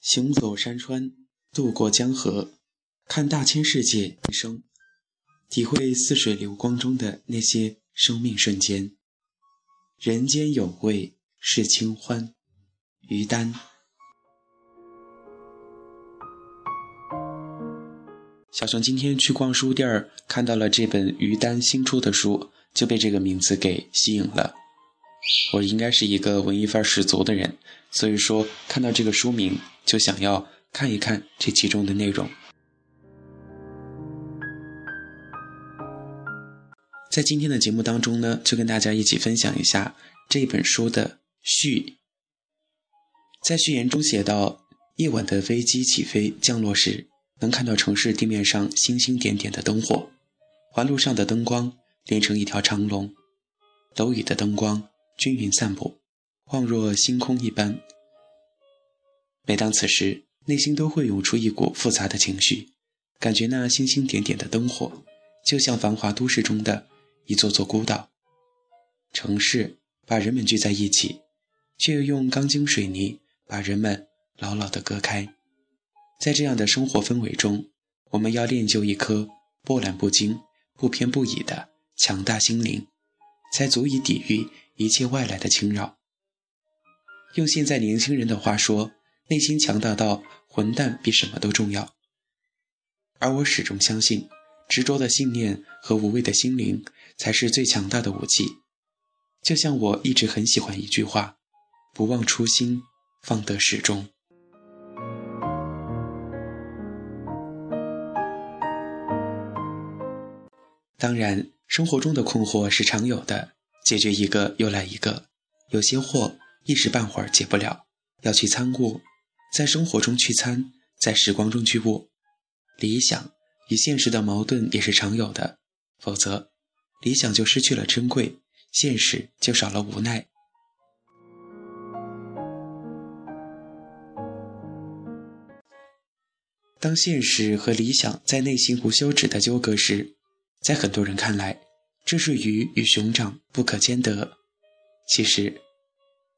行走山川，渡过江河，看大千世界一生，体会似水流光中的那些生命瞬间。人间有味是清欢，于丹。小熊今天去逛书店儿，看到了这本于丹新出的书，就被这个名字给吸引了。我应该是一个文艺范儿十足的人，所以说看到这个书名就想要看一看这其中的内容。在今天的节目当中呢，就跟大家一起分享一下这本书的序。在序言中写道：夜晚的飞机起飞降落时。能看到城市地面上星星点点的灯火，环路上的灯光连成一条长龙，楼宇的灯光均匀散布，恍若星空一般。每当此时，内心都会涌出一股复杂的情绪，感觉那星星点点的灯火，就像繁华都市中的一座座孤岛。城市把人们聚在一起，却又用钢筋水泥把人们牢牢地隔开。在这样的生活氛围中，我们要练就一颗波澜不惊、不偏不倚的强大心灵，才足以抵御一切外来的侵扰。用现在年轻人的话说，内心强大到混蛋比什么都重要。而我始终相信，执着的信念和无畏的心灵才是最强大的武器。就像我一直很喜欢一句话：“不忘初心，方得始终。”当然，生活中的困惑是常有的，解决一个又来一个。有些货一时半会儿解不了，要去参悟，在生活中去参，在时光中去悟。理想与现实的矛盾也是常有的，否则，理想就失去了珍贵，现实就少了无奈。当现实和理想在内心无休止的纠葛时，在很多人看来，这是鱼与熊掌不可兼得。其实，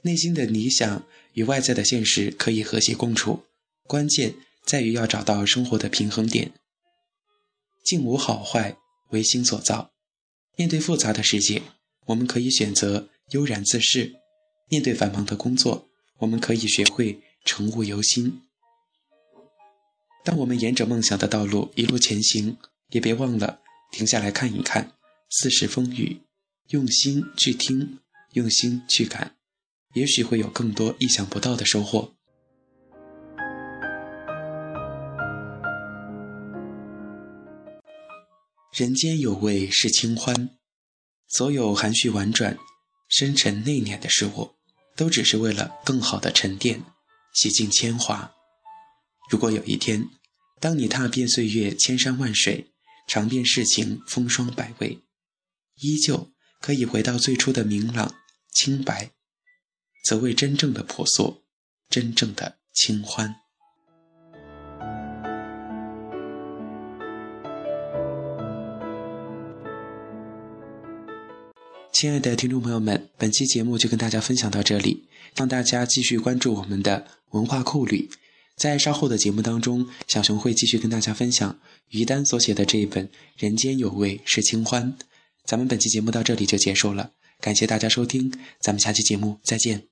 内心的理想与外在的现实可以和谐共处，关键在于要找到生活的平衡点。境无好坏，唯心所造。面对复杂的世界，我们可以选择悠然自适；面对繁忙的工作，我们可以学会诚物由心。当我们沿着梦想的道路一路前行，也别忘了。停下来看一看四时风雨，用心去听，用心去感，也许会有更多意想不到的收获。人间有味是清欢，所有含蓄婉转、深沉内敛的事物，都只是为了更好的沉淀，洗尽铅华。如果有一天，当你踏遍岁月千山万水，尝遍世情风霜百味，依旧可以回到最初的明朗清白，则为真正的朴素，真正的清欢。亲爱的听众朋友们，本期节目就跟大家分享到这里，让大家继续关注我们的文化酷旅。在稍后的节目当中，小熊会继续跟大家分享于丹所写的这一本《人间有味是清欢》。咱们本期节目到这里就结束了，感谢大家收听，咱们下期节目再见。